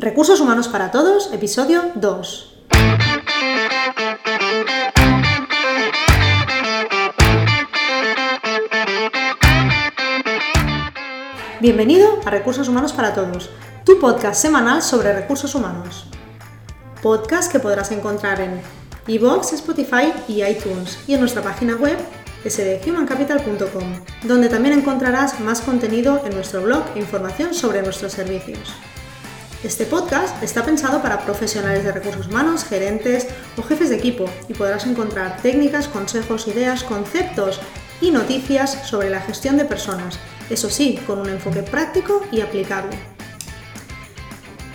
Recursos Humanos para Todos, episodio 2. Bienvenido a Recursos Humanos para Todos, tu podcast semanal sobre recursos humanos. Podcast que podrás encontrar en iVoox, Spotify y iTunes y en nuestra página web sdhumancapital.com, donde también encontrarás más contenido en nuestro blog e información sobre nuestros servicios. Este podcast está pensado para profesionales de recursos humanos, gerentes o jefes de equipo y podrás encontrar técnicas, consejos, ideas, conceptos y noticias sobre la gestión de personas, eso sí, con un enfoque práctico y aplicable.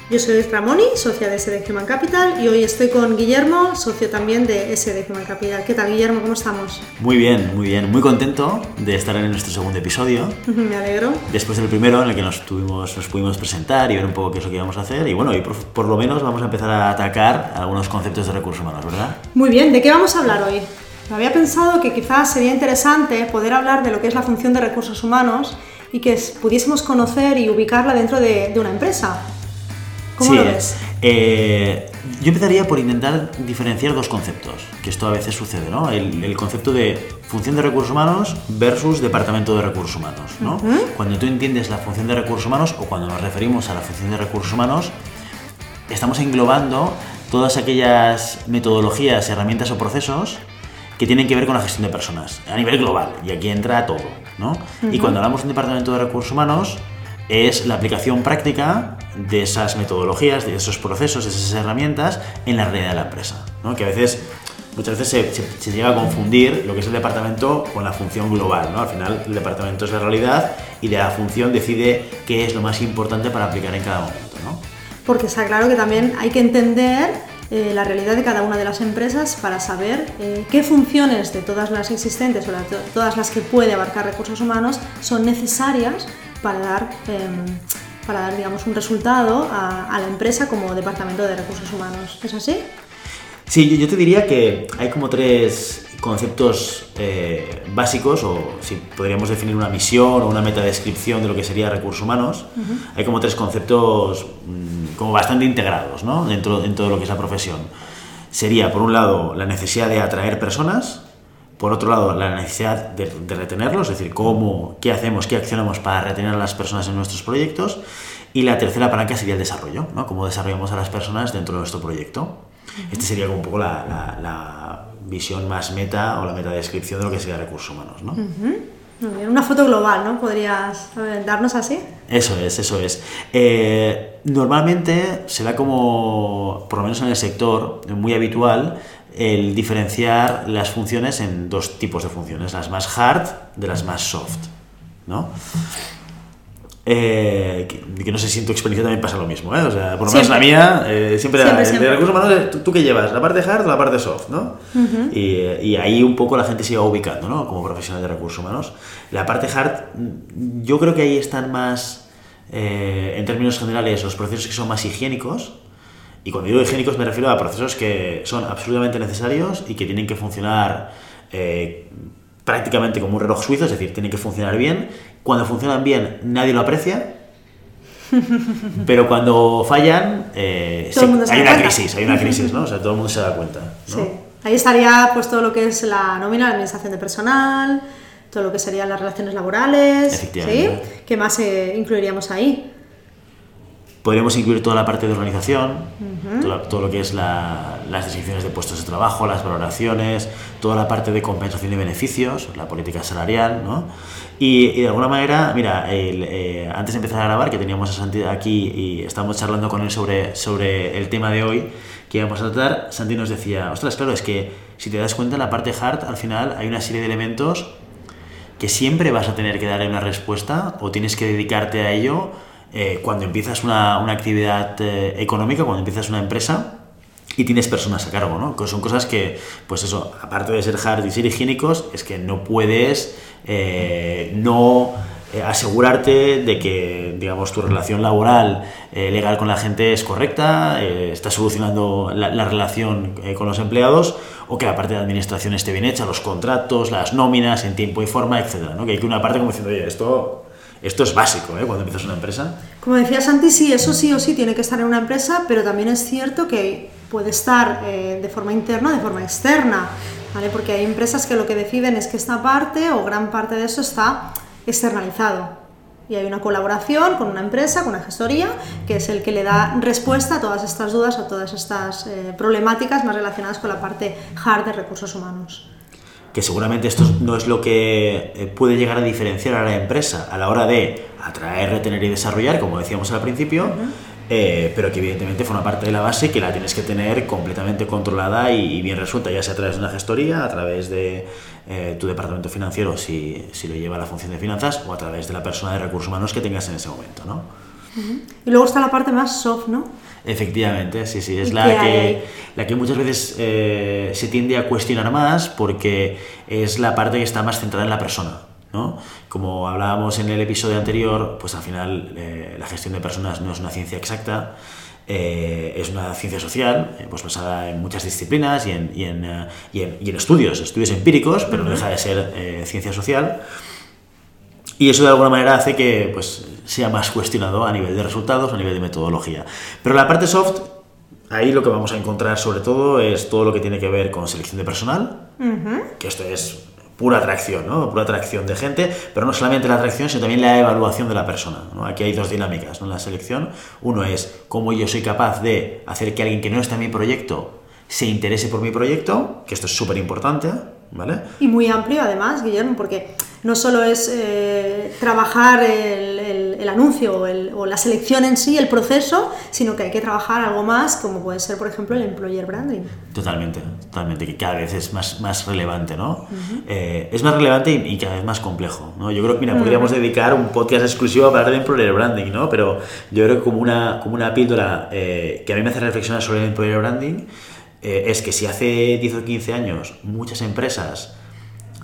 Yo soy Ramoni, socia de SD Human Capital y hoy estoy con Guillermo, socio también de SD Human Capital. ¿Qué tal Guillermo? ¿Cómo estamos? Muy bien, muy bien. Muy contento de estar en nuestro segundo episodio. Me alegro. Después del primero en el que nos, tuvimos, nos pudimos presentar y ver un poco qué es lo que íbamos a hacer. Y bueno, y por, lo menos vamos a empezar a atacar algunos conceptos de recursos humanos, ¿verdad? Muy bien, ¿de qué vamos a hablar hoy? Había pensado que quizás sería interesante poder hablar de lo que es la función de recursos humanos y que pudiésemos conocer y ubicarla dentro de, de una empresa. ¿Cómo lo ves? Eh, yo empezaría por intentar diferenciar dos conceptos, que esto a veces sucede, ¿no? El, concepto de función de recursos humanos versus departamento de recursos humanos, ¿no? Cuando tú entiendes la función de recursos humanos o cuando nos referimos a la función de recursos humanos, estamos englobando todas aquellas metodologías, herramientas o procesos que tienen que ver con la gestión de personas a nivel global, y aquí entra todo, ¿no? Y cuando hablamos de un departamento de recursos humanos, es la aplicación práctica de esas metodologías, de esos procesos, de esas herramientas en la realidad de la empresa. ¿no? Que a veces, muchas veces se, llega a confundir lo que es el departamento con la función global. ¿no? Al final, el departamento es la realidad y la función decide qué es lo más importante para aplicar en cada momento. ¿no? Porque está claro que también hay que entender eh, la realidad de cada una de las empresas para saber eh, qué funciones de todas las existentes o todas las que puede abarcar recursos humanos son necesarias para dar, em, para dar digamos, un resultado a, la empresa como departamento de recursos humanos. ¿Es así? Sí, yo, te diría que hay como tres conceptos eh, básicos, o si podríamos definir una misión o una metadescripción de lo que sería recursos humanos, hay como tres conceptos mm, como bastante integrados ¿no? dentro, dentro de lo que es la profesión. Sería, por un lado, la necesidad de atraer personas, por otro lado, la necesidad de, retenerlos, es decir, cómo, qué hacemos, qué accionamos para retener a las personas en nuestros proyectos. Y la tercera palanca sería el desarrollo, ¿no? Cómo desarrollamos a las personas dentro de nuestro proyecto. Este sería como un poco la, visión más meta o la meta descripción de lo que sería recursos humanos, ¿no? Una foto global, ¿no? ¿Podrías darnos así? Eso es, eso es. Eh, normalmente se da como, por lo menos en el sector, muy habitual, el diferenciar las funciones en dos tipos de funciones, las más hard de las más soft. ¿no? Eh, que, no sé si en tu experiencia también pasa lo mismo, ¿eh? O sea, por lo menos la mía, eh, siempre, siempre, siempre. de recursos humanos, ¿tú, ¿tú, qué llevas? ¿La parte hard o la parte soft? ¿no? y, y, ahí un poco la gente se va ubicando, ¿no? Como profesional de recursos humanos. La parte hard, yo creo que ahí están más, eh, en términos generales, los procesos que son más higiénicos, y cuando digo higiénicos me refiero a procesos que son absolutamente necesarios y que tienen que funcionar eh, prácticamente como un reloj suizo, es decir, tienen que funcionar bien. Cuando funcionan bien nadie lo aprecia, pero cuando fallan eh, hay una crisis, hay una crisis, ¿no? O sea, todo el mundo se da cuenta. Sí. Ahí estaría pues todo lo que es la nómina, la administración de personal, todo lo que serían las relaciones laborales, ¿sí? ¿Qué más eh, incluiríamos ahí? Podríamos incluir toda la parte de organización, todo, lo que es las descripciones de puestos de trabajo, las valoraciones, toda la parte de compensación de beneficios, la política salarial, ¿no? Y, de alguna manera, mira, eh, antes de empezar a grabar, que teníamos a Santi aquí y estábamos charlando con él sobre, sobre el tema de hoy que íbamos a tratar, Santi nos decía, ostras, claro, es que si te das cuenta, en la parte hard, al final hay una serie de elementos que siempre vas a tener que darle una respuesta o tienes que dedicarte a ello eh, cuando empiezas una, una actividad eh, económica, cuando empiezas una empresa y tienes personas a cargo, ¿no? son cosas que, pues eso, aparte de ser hard y ser higiénicos, es que no puedes eh, no asegurarte de que, digamos, tu relación laboral legal con la gente es correcta, estás solucionando la, relación con los empleados o que la parte de administración esté bien hecha, los contratos, las nóminas en tiempo y forma, etcétera, ¿no? Que hay que una parte como diciendo, oye, esto Esto es básico ¿eh? cuando empiezas una empresa. Como decía Santi, sí, eso sí o sí tiene que estar en una empresa, pero también es cierto que puede estar eh, de forma interna, de forma externa, ¿vale? Porque hay empresas que lo que deciden es que esta parte o gran parte de eso está externalizado. Y hay una colaboración con una empresa, con una gestoría, que es el que le da respuesta a todas estas dudas, a todas estas eh, problemáticas más relacionadas con la parte hard de recursos humanos que seguramente esto no es lo que eh, puede llegar a diferenciar a la empresa a la hora de atraer, retener y desarrollar, como decíamos al principio, eh, pero que evidentemente forma parte de la base que la tienes que tener completamente controlada y, bien resuelta, ya sea a través de una gestoría, a través de eh, tu departamento financiero si, si lo lleva la función de finanzas o a través de la persona de recursos humanos que tengas en ese momento. ¿no? Y luego está la parte más soft, ¿no? Efectivamente, sí, sí, es la que, la que muchas veces eh, se tiende a cuestionar más porque es la parte que está más centrada en la persona. ¿no? Como hablábamos en el episodio anterior, pues al final eh, la gestión de personas no es una ciencia exacta, eh, es una ciencia social, pues basada en muchas disciplinas y en, y en, y en, estudios, estudios empíricos, pero no deja de ser ciencia social. Y eso de alguna manera hace que pues, sea más cuestionado a nivel de resultados, a nivel de metodología. Pero la parte soft, ahí lo que vamos a encontrar sobre todo es todo lo que tiene que ver con selección de personal, que esto es pura atracción, ¿no? Pura atracción de gente, pero no solamente la atracción, sino también la evaluación de la persona. Aquí hay dos dinámicas en la selección. Uno es cómo yo soy capaz de hacer que alguien que no está en mi proyecto se interese por mi proyecto, que esto es súper importante, ¿vale? Y muy amplio además, Guillermo, porque no solo es eh, trabajar el, anuncio o, la selección en sí, el proceso, sino que hay que trabajar algo más, como puede ser, por ejemplo, el employer branding. Totalmente, totalmente, que cada vez es más, más relevante, ¿no? Eh, es más relevante y, cada vez más complejo, ¿no? Yo creo que, mira, podríamos dedicar un podcast exclusivo a hablar de employer branding, ¿no? Pero yo creo que como una, como una píldora eh, que a mí me hace reflexionar sobre el employer branding es que si hace 10 o 15 años muchas empresas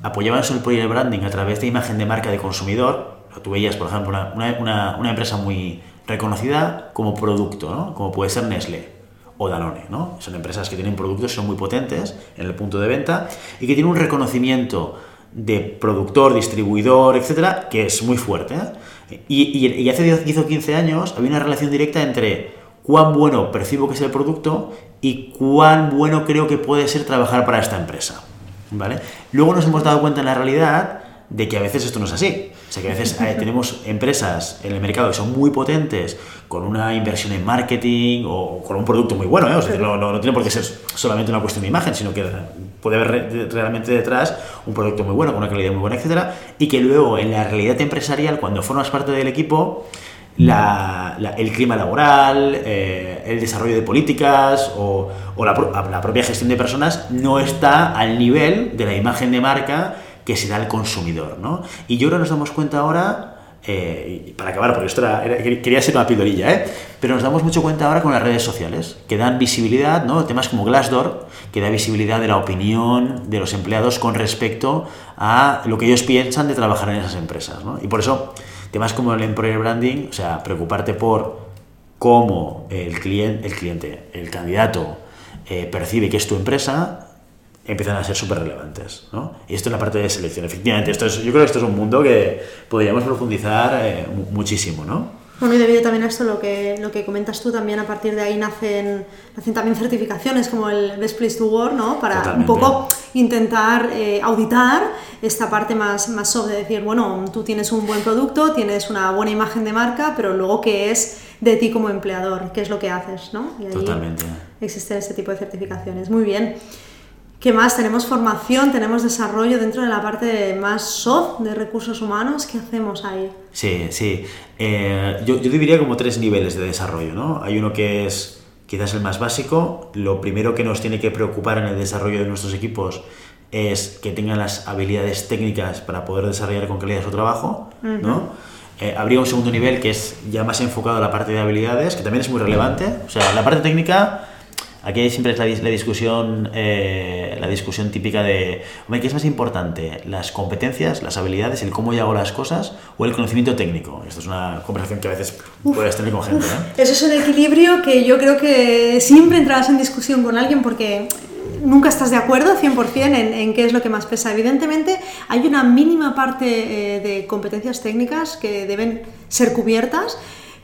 apoyaban su employer branding a través de imagen de marca de consumidor. Tú veías, por ejemplo, una, una, empresa muy reconocida como producto, ¿no? como puede ser Nestlé o Danone. ¿no? Son empresas que tienen productos, son muy potentes en el punto de venta y que tienen un reconocimiento de productor, distribuidor, etcétera, que es muy fuerte. ¿eh? Y, y, hace 10 o 15 años había una relación directa entre cuán bueno percibo que es el producto y cuán bueno creo que puede ser trabajar para esta empresa. ¿vale? Luego nos hemos dado cuenta en la realidad de que a veces esto no es así. O sea, que a veces eh, tenemos empresas en el mercado que son muy potentes, con una inversión en marketing o con un producto muy bueno, ¿eh? o sea, no, no, tiene por qué ser solamente una cuestión de imagen, sino que puede haber realmente detrás un producto muy bueno, con una calidad muy buena, etcétera, y que luego en la realidad empresarial, cuando formas parte del equipo, el clima laboral, eh, el desarrollo de políticas o, la, propia gestión de personas no está al nivel de la imagen de marca que se da al consumidor. ¿no? Y yo creo que nos damos cuenta ahora, eh, para acabar, porque esto quería ser una pildorilla, ¿eh? pero nos damos mucho cuenta ahora con las redes sociales, que dan visibilidad, ¿no? temas como Glassdoor, que da visibilidad de la opinión de los empleados con respecto a lo que ellos piensan de trabajar en esas empresas. ¿no? Y por eso Temas como el employer branding, o sea, preocuparte por cómo el cliente, el, cliente, el candidato eh, percibe que es tu empresa, empiezan a ser súper relevantes. ¿no? Y esto es la parte de selección. Efectivamente, esto es, yo creo que esto es un mundo que podríamos profundizar eh, muchísimo. ¿no? Bueno, y debido también a esto, lo que, lo que comentas tú, también a partir de ahí nacen, nacen también certificaciones como el Best Place to Work, ¿no? Para un poco intentar eh, auditar esta parte más, más soft de decir, bueno, tú tienes un buen producto, tienes una buena imagen de marca, pero luego qué es de ti como empleador, qué es lo que haces, ¿no? Y Totalmente. Existen este tipo de certificaciones. Muy bien. ¿Qué más? Tenemos formación, tenemos desarrollo dentro de la parte más soft de recursos humanos. ¿Qué hacemos ahí? Sí, sí. Eh, yo, yo, diría como tres niveles de desarrollo, ¿no? Hay uno que es quizás el más básico. Lo primero que nos tiene que preocupar en el desarrollo de nuestros equipos es que tengan las habilidades técnicas para poder desarrollar con calidad su trabajo, ¿no? Eh, habría un segundo nivel que es ya más enfocado a la parte de habilidades, que también es muy relevante. O sea, la parte técnica Aquí siempre es la, discusión, eh, la discusión típica de, ¿qué es más importante? ¿Las competencias, las habilidades, el cómo yo hago las cosas o el conocimiento técnico? Esto es una conversación que a veces puedes tener con gente. Eso es un equilibrio que yo creo que siempre entrarás en discusión con alguien porque nunca estás de acuerdo 100% en, en qué es lo que más pesa. Evidentemente hay una mínima parte eh, de competencias técnicas que deben ser cubiertas,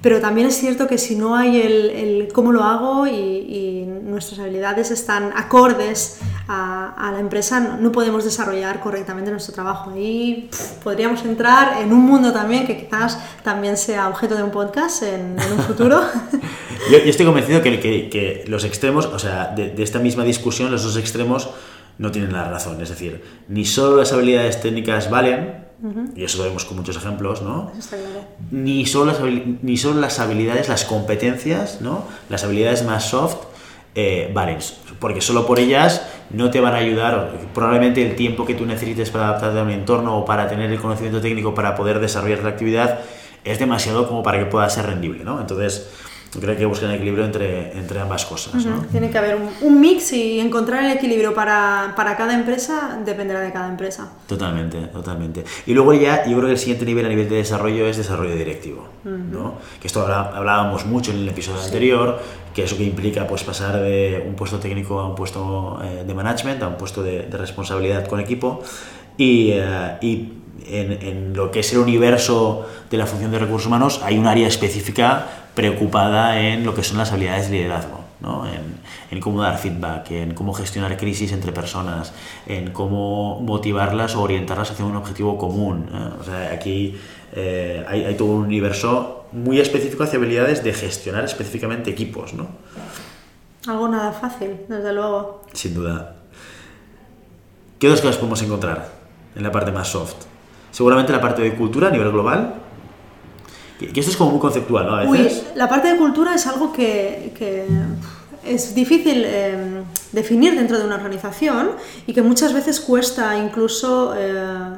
pero también es cierto que si no hay el, el cómo lo hago y, y, nuestras habilidades están acordes a, a la empresa, no, no, podemos desarrollar correctamente nuestro trabajo. Ahí pff, podríamos entrar en un mundo también que quizás también sea objeto de un podcast en, en un futuro. yo, yo, estoy convencido que, que, que, los extremos, o sea, de, de esta misma discusión, los dos extremos no tienen la razón. Es decir, ni solo las habilidades técnicas valen, Uh -huh. Y eso lo vemos con muchos ejemplos, ¿no? Ni, solo las, ni solo las habilidades, las competencias, ¿no? Las habilidades más soft eh, valen, porque solo por ellas no te van a ayudar, probablemente el tiempo que tú necesites para adaptarte a un entorno o para tener el conocimiento técnico para poder desarrollar la actividad es demasiado como para que pueda ser rendible, ¿no? Entonces, creo que hay que buscar un equilibrio entre, entre ambas cosas. Uh -huh. ¿no? Tiene que haber un, un, mix y encontrar el equilibrio para, para, cada empresa dependerá de cada empresa. Totalmente, totalmente. Y luego ya, yo creo que el siguiente nivel a nivel de desarrollo es desarrollo directivo. Uh -huh. ¿no? Que esto hablábamos mucho en el episodio sí. anterior, que eso que implica pues, pasar de un puesto técnico a un puesto eh, de management, a un puesto de, de responsabilidad con equipo. Y, uh, y en, en, lo que es el universo de la función de recursos humanos hay un área específica preocupada en lo que son las habilidades de liderazgo, ¿no? en, en, cómo dar feedback, en cómo gestionar crisis entre personas, en cómo motivarlas o orientarlas hacia un objetivo común. ¿eh? O sea, aquí eh, hay, hay, todo un universo muy específico hacia habilidades de gestionar específicamente equipos. ¿no? Algo nada fácil, desde luego. Sin duda. ¿Qué otras cosas podemos encontrar en la parte más soft? Seguramente la parte de cultura a nivel global, que esto es como muy conceptual, ¿no? A veces. Uy, la parte de cultura es algo que, que es difícil eh, definir dentro de una organización y que muchas veces cuesta incluso eh,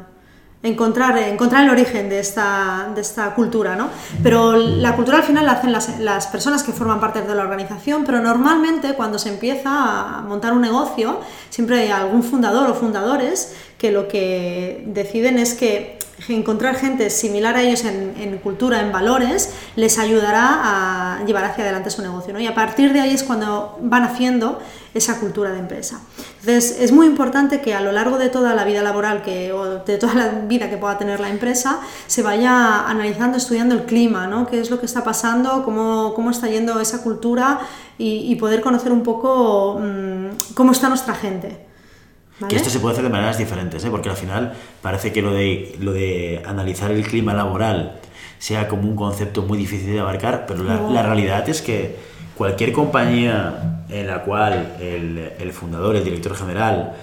encontrar, encontrar el origen de esta, de esta cultura, ¿no? Pero la cultura al final la hacen las, las personas que forman parte de la organización, pero normalmente cuando se empieza a montar un negocio, siempre hay algún fundador o fundadores que lo que deciden es que encontrar gente similar a ellos en, cultura, en valores, les ayudará a llevar hacia adelante su negocio. ¿no? Y a partir de ahí es cuando van haciendo esa cultura de empresa. Entonces, es muy importante que a lo largo de toda la vida laboral que, o de toda la vida que pueda tener la empresa, se vaya analizando, estudiando el clima, ¿no? qué es lo que está pasando, cómo, cómo está yendo esa cultura y, poder conocer un poco mmm, cómo está nuestra gente. ¿Vale? Que esto se puede hacer de maneras diferentes, ¿eh? porque al final parece que lo de, lo de analizar el clima laboral sea como un concepto muy difícil de abarcar, pero la, la realidad es que cualquier compañía en la cual el, el, fundador, el director general,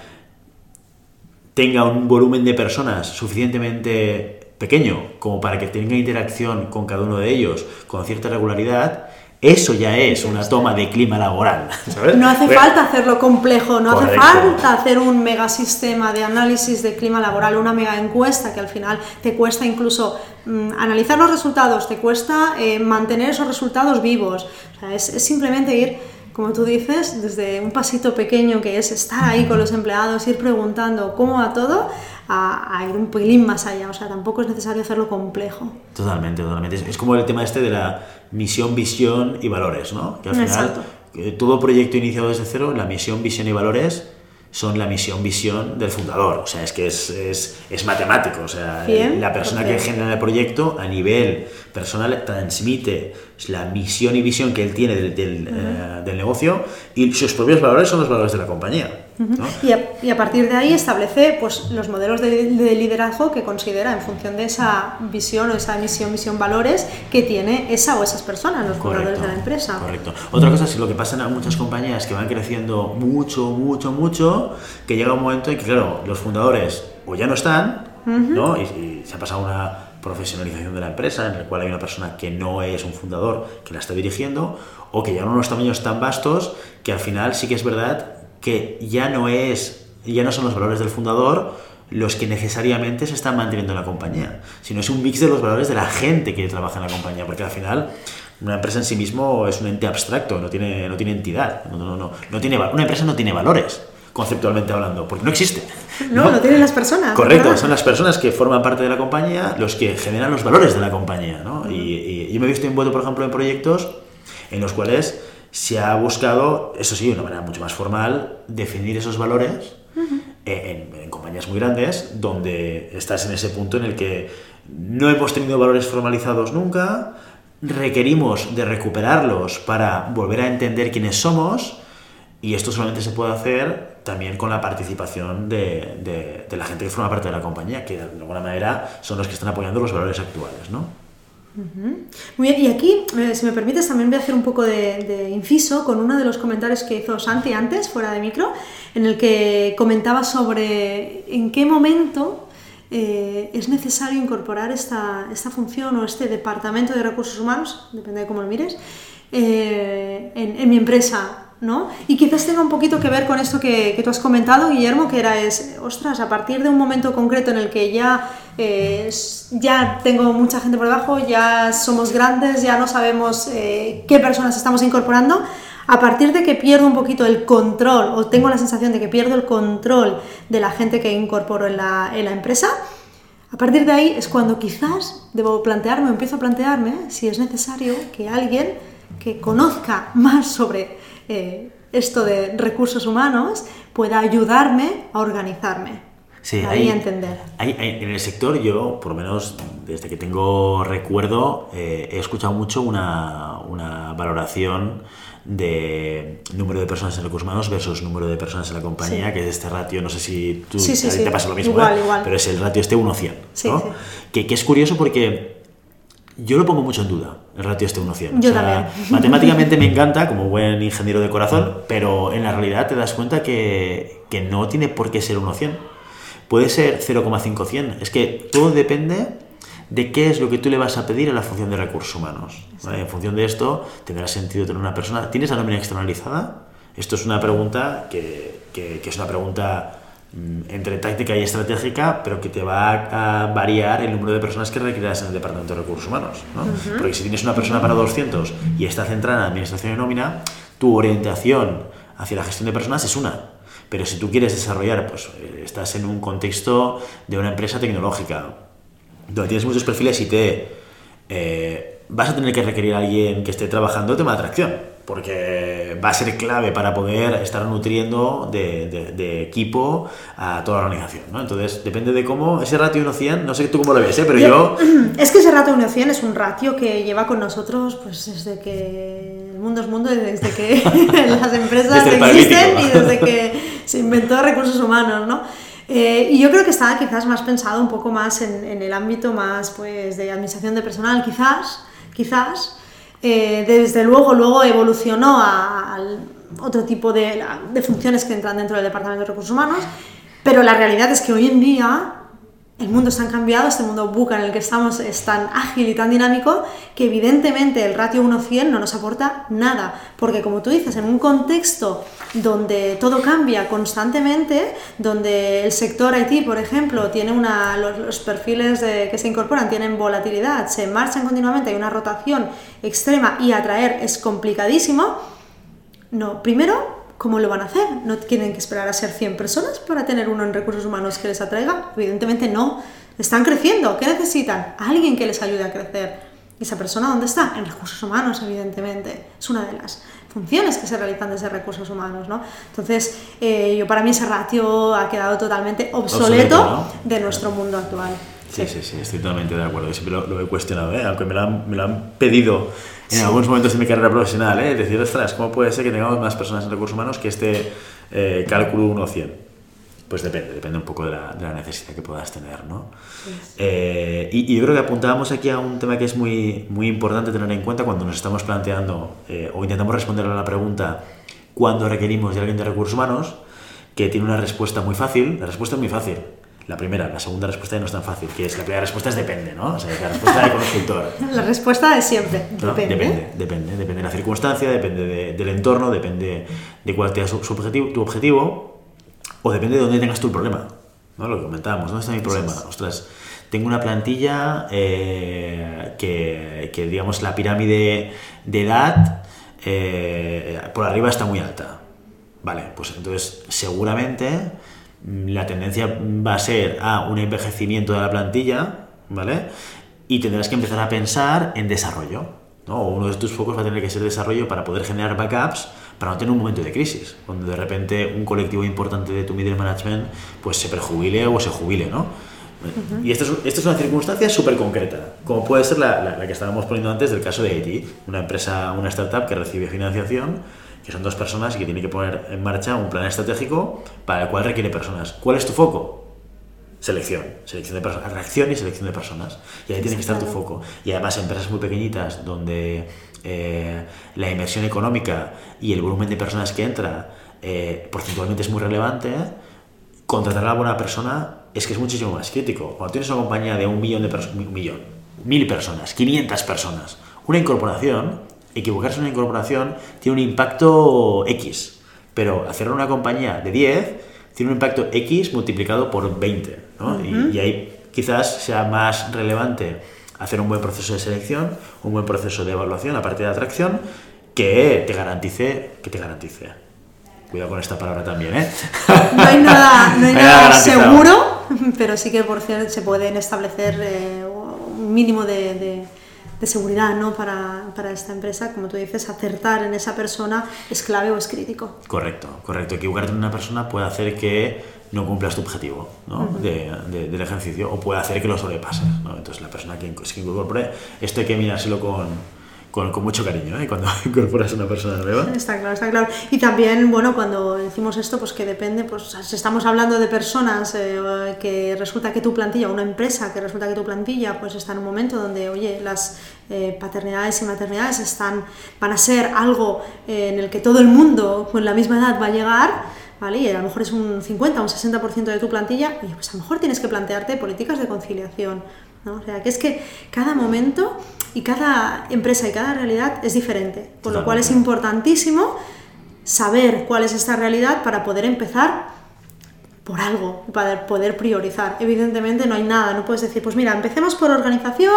tenga un volumen de personas suficientemente pequeño como para que tenga interacción con cada uno de ellos con cierta regularidad, eso ya es una toma de clima laboral. ¿sabes? No hace falta hacerlo complejo, no Correcto. hace falta hacer un megasistema de análisis de clima laboral, una mega encuesta que al final te cuesta incluso mmm, analizar los resultados, te cuesta eh, mantener esos resultados vivos. O sea, es, es simplemente ir como tú dices, desde un pasito pequeño que es estar ahí con los empleados, ir preguntando cómo va todo, a, a, ir un pelín más allá. O sea, tampoco es necesario hacerlo complejo. Totalmente, totalmente. Es, como el tema este de la misión, visión y valores, ¿no? Que al final, Exacto. todo proyecto iniciado desde cero, la misión, visión y valores son la misión, visión del fundador. O sea, es que es, es, es matemático. O sea, Bien, la persona okay. que genera el proyecto a nivel personal transmite la misión y visión que él tiene del, del, uh -huh. eh, del negocio y sus propios valores son los valores de la compañía. ¿No? y, a, y, a, partir de ahí establece pues, los modelos de, de, liderazgo que considera en función de esa visión o esa misión, misión, valores que tiene esa o esas personas, los fundadores de la empresa. Correcto. Otra cosa es lo que pasa en muchas compañías que van creciendo mucho, mucho, mucho, que llega un momento en que, claro, los fundadores o ya no están, uh -huh. ¿no? Y, y se ha pasado una profesionalización de la empresa, en el cual hay una persona que no es un fundador que la está dirigiendo, o que ya unos tamaños tan vastos que al final sí que es verdad que ya no es, ya no son los valores del fundador los que necesariamente se están manteniendo en la compañía, sino es un mix de los valores de la gente que trabaja en la compañía, porque al final una empresa en sí mismo es un ente abstracto, no tiene, no tiene entidad, no, no, no, no tiene, una empresa no tiene valores conceptualmente hablando, porque no existe. No, no, tienen las personas. Correcto, ¿verdad? son las personas que forman parte de la compañía los que generan los valores de la compañía. ¿no? Uh -huh. y, y, yo me he visto envuelto, por ejemplo, en proyectos en los cuales se ha buscado, eso sí, de una manera mucho más formal, definir esos valores en, en, compañías muy grandes, donde estás en ese punto en el que no hemos tenido valores formalizados nunca, requerimos de recuperarlos para volver a entender quiénes somos, y esto solamente se puede hacer también con la participación de, de, la gente que forma parte de la compañía, que de alguna manera son los que están apoyando los valores actuales, ¿no? Muy bien, y aquí, eh, si me permites, también voy a hacer un poco de, inciso con uno de los comentarios que hizo Santi antes, fuera de micro, en el que comentaba sobre en qué momento eh, es necesario incorporar esta, esta, función o este departamento de recursos humanos, depende de cómo lo mires, eh, en, en mi empresa ¿no? Y quizás tenga un poquito que ver con esto que, tú has comentado, Guillermo, que era, es, ostras, a partir de un momento concreto en el que ya, eh, ya tengo mucha gente por debajo, ya somos grandes, ya no sabemos eh, qué personas estamos incorporando, a partir de que pierdo un poquito el control, o tengo la sensación de que pierdo el control de la gente que incorporo en la, en la empresa, a partir de ahí es cuando quizás debo plantearme, empiezo a plantearme si es necesario que alguien que conozca más sobre eh, esto de recursos humanos pueda ayudarme a organizarme. Sí, ahí entender. en el sector yo, por lo menos desde que tengo recuerdo, eh, he escuchado mucho una, una, valoración de número de personas en recursos humanos versus número de personas en la compañía, que es este ratio, no sé si tú te pasa lo mismo, igual, igual. pero es el ratio este 1-100. ¿no? Que, que es curioso porque yo lo pongo mucho en duda, el ratio este 1-100. Yo también. Matemáticamente me encanta, como buen ingeniero de corazón, pero en la realidad te das cuenta que, que no tiene por qué ser 1-100. Puede ser 0,5-100. Es que todo depende de qué es lo que tú le vas a pedir a la función de recursos humanos. En función de esto, tendrá sentido tener una persona. ¿Tienes la nómina externalizada? Esto es una pregunta que, que, que es una pregunta entre táctica y estratégica, pero que te va a variar el número de personas que requieras en el departamento de recursos humanos. ¿no? Porque si tienes una persona para 200 y está centrada en administración y nómina, tu orientación hacia la gestión de personas es una. Pero si tú quieres desarrollar, pues eh, estás en un contexto de una empresa tecnológica, donde tienes muchos perfiles y te eh, vas a tener que requerir a alguien que esté trabajando el tema de atracción porque va a ser clave para poder estar nutriendo de, equipo a toda la organización. ¿no? Entonces, depende de cómo ese ratio 1-100, no sé tú cómo lo ves, ¿eh? pero yo, Es que ese ratio 1-100 es un ratio que lleva con nosotros pues desde que el mundo es mundo, desde que las empresas existen y desde que se inventó recursos humanos, ¿no? Eh, y yo creo que estaba quizás más pensado un poco más en, en el ámbito más pues, de administración de personal, quizás, quizás, eh, desde luego luego evolucionó a, otro tipo de, de, funciones que entran dentro del Departamento de Recursos Humanos, pero la realidad es que hoy en día el mundo está cambiado, este mundo buca en el que estamos es tan ágil y tan dinámico que evidentemente el ratio 1-100 no nos aporta nada, porque como tú dices, en un contexto donde todo cambia constantemente, donde el sector IT, por ejemplo, tiene una, los, perfiles que se incorporan tienen volatilidad, se marchan continuamente, hay una rotación extrema y atraer es complicadísimo, no, primero ¿Cómo lo van a hacer? ¿No tienen que esperar a ser 100 personas para tener uno en recursos humanos que les atraiga? Evidentemente no. Están creciendo. ¿Qué necesitan? Alguien que les ayude a crecer. ¿Y esa persona dónde está? En recursos humanos, evidentemente. Es una de las funciones que se realizan desde recursos humanos, ¿no? Entonces, eh, yo para mí ese ratio ha quedado totalmente obsoleto, de nuestro mundo actual. Sí, sí, sí, estoy totalmente de acuerdo. Siempre lo, he cuestionado, ¿eh? aunque me lo, han, me lo han pedido en algunos momentos de mi carrera profesional, ¿eh? decir, ostras, ¿cómo puede ser que tengamos más personas en recursos humanos que este eh, cálculo 1-100? Pues depende, depende un poco de la, de la necesidad que puedas tener, ¿no? Eh, y, y, yo creo que apuntábamos aquí a un tema que es muy, muy importante tener en cuenta cuando nos estamos planteando eh, o intentamos responder a la pregunta ¿cuándo requerimos de alguien de recursos humanos? que tiene una respuesta muy fácil. La respuesta es muy fácil la primera, la segunda respuesta no es tan fácil, que es la primera respuesta es depende, ¿no? O sea, la respuesta de consultor. La respuesta es siempre, depende. Depende, depende, depende de la circunstancia, depende del entorno, depende de cuál sea su, objetivo, tu objetivo, o depende de dónde tengas tu problema, ¿no? Lo que comentábamos, ¿dónde está mi problema? Ostras, tengo una plantilla eh, que, que, digamos, la pirámide de edad eh, por arriba está muy alta. Vale, pues entonces seguramente la tendencia va a ser a un envejecimiento de la plantilla, ¿vale? Y tendrás que empezar a pensar en desarrollo. ¿no? Uno de tus focos va a tener que ser desarrollo para poder generar backups para no tener un momento de crisis, cuando de repente un colectivo importante de tu middle management pues se perjubile o se jubile, ¿no? Y esta es, esta es, una circunstancia súper concreta, como puede ser la, la, que estábamos poniendo antes del caso de IT, una empresa, una startup que recibe financiación, que son dos personas y que tiene que poner en marcha un plan estratégico para el cual requiere personas. ¿Cuál es tu foco? Selección, selección de personas, reacción y selección de personas. Y ahí tiene que estar tu foco. Y además, empresas muy pequeñitas donde eh, la inversión económica y el volumen de personas que entra eh, porcentualmente es muy relevante, contratar a una buena persona es que es muchísimo más crítico. Cuando tienes una compañía de un millón de personas, un millón, mil personas, 500 personas, una incorporación, equivocarse en una incorporación tiene un impacto X, pero hacer una compañía de 10 tiene un impacto X multiplicado por 20, y, y ahí quizás sea más relevante hacer un buen proceso de selección, un buen proceso de evaluación, aparte de atracción, que te garantice, que te garantice. Cuidado con esta palabra también, ¿eh? No hay nada, no hay nada seguro, pero sí que por cierto se pueden establecer eh, un mínimo de, de, de seguridad ¿no? para, para, esta empresa. Como tú dices, acertar en esa persona es clave o es crítico. Correcto, correcto. Equivocarte en una persona puede hacer que no cumplas tu objetivo ¿no? de, de, del ejercicio o puede hacer que lo sobrepases. ¿no? Entonces, la persona que se incorpore, esto hay que mirárselo con, con, con, mucho cariño ¿eh? cuando incorporas a una persona nueva. Está claro, está claro. Y también, bueno, cuando decimos esto, pues que depende, pues si estamos hablando de personas eh, que resulta que tu plantilla, una empresa que resulta que tu plantilla, pues está en un momento donde, oye, las eh, paternidades y maternidades están, van a ser algo eh, en el que todo el mundo con la misma edad va a llegar ¿vale? Y a lo mejor es un 50 o un 60% de tu plantilla, oye, pues a lo mejor tienes que plantearte políticas de conciliación, ¿no? O sea, que es que cada momento y cada empresa y cada realidad es diferente, por lo cual es importantísimo saber cuál es esta realidad para poder empezar por algo, para poder priorizar. Evidentemente no hay nada, no puedes decir, pues mira, empecemos por organización,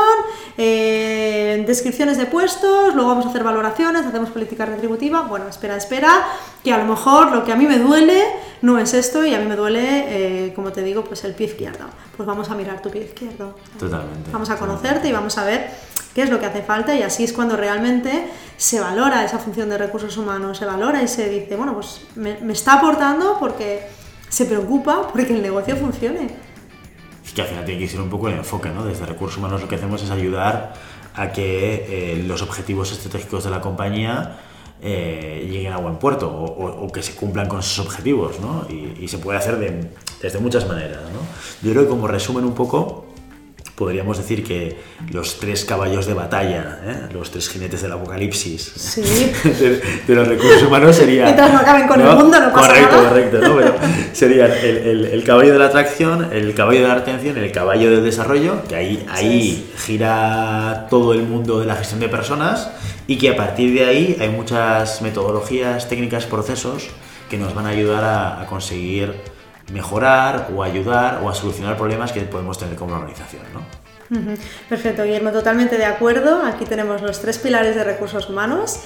eh, descripciones de puestos, luego vamos a hacer valoraciones, hacemos política retributiva. Bueno, espera, espera, que a lo mejor lo que a mí me duele no es esto y a mí me duele, eh, como te digo, pues el pie izquierdo. Pues vamos a mirar tu pie izquierdo. Totalmente. Vamos a conocerte y vamos a ver qué es lo que hace falta y así es cuando realmente se valora esa función de recursos humanos, se valora y se dice, bueno, pues me, me está aportando porque se preocupa porque el negocio funcione. Es que al final tiene que ser un poco el enfoque, ¿no? Desde recursos humanos lo que hacemos es ayudar a que eh, los objetivos estratégicos de la compañía eh, lleguen a buen puerto o, o, o, que se cumplan con esos objetivos, ¿no? Y, y se puede hacer de, desde muchas maneras, ¿no? Yo creo que como resumen un poco, podríamos decir que los tres caballos de batalla, ¿eh? los tres jinetes del apocalipsis sí. de, de, los recursos humanos serían... Mientras no acaben con ¿no? el mundo, no pasa correcto, nada. Correcto, ¿no? Pero serían el, el, el, caballo de la atracción, el caballo de la retención, el caballo del desarrollo, que ahí, ahí sí. gira todo el mundo de la gestión de personas y que a partir de ahí hay muchas metodologías, técnicas, procesos que nos van a ayudar a, a conseguir mejorar o ayudar o a solucionar problemas que podemos tener como organización. ¿no? Perfecto, Guillermo, totalmente de acuerdo. Aquí tenemos los tres pilares de recursos humanos.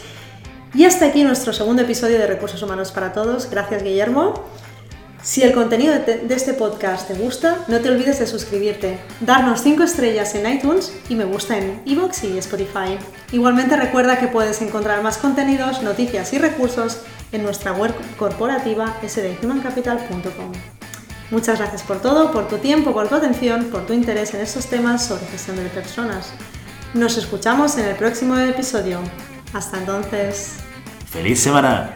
Y hasta aquí nuestro segundo episodio de Recursos Humanos para Todos. Gracias, Guillermo. Si el contenido de este podcast te gusta, no te olvides de suscribirte, darnos 5 estrellas en iTunes y me gusta en iVoox y Spotify. Igualmente recuerda que puedes encontrar más contenidos, noticias y recursos en nuestra web corporativa sdhumancapital.com. Muchas gracias por todo, por tu tiempo, por tu atención, por tu interés en estos temas sobre gestión de personas. Nos escuchamos en el próximo episodio. Hasta entonces. ¡Feliz semana!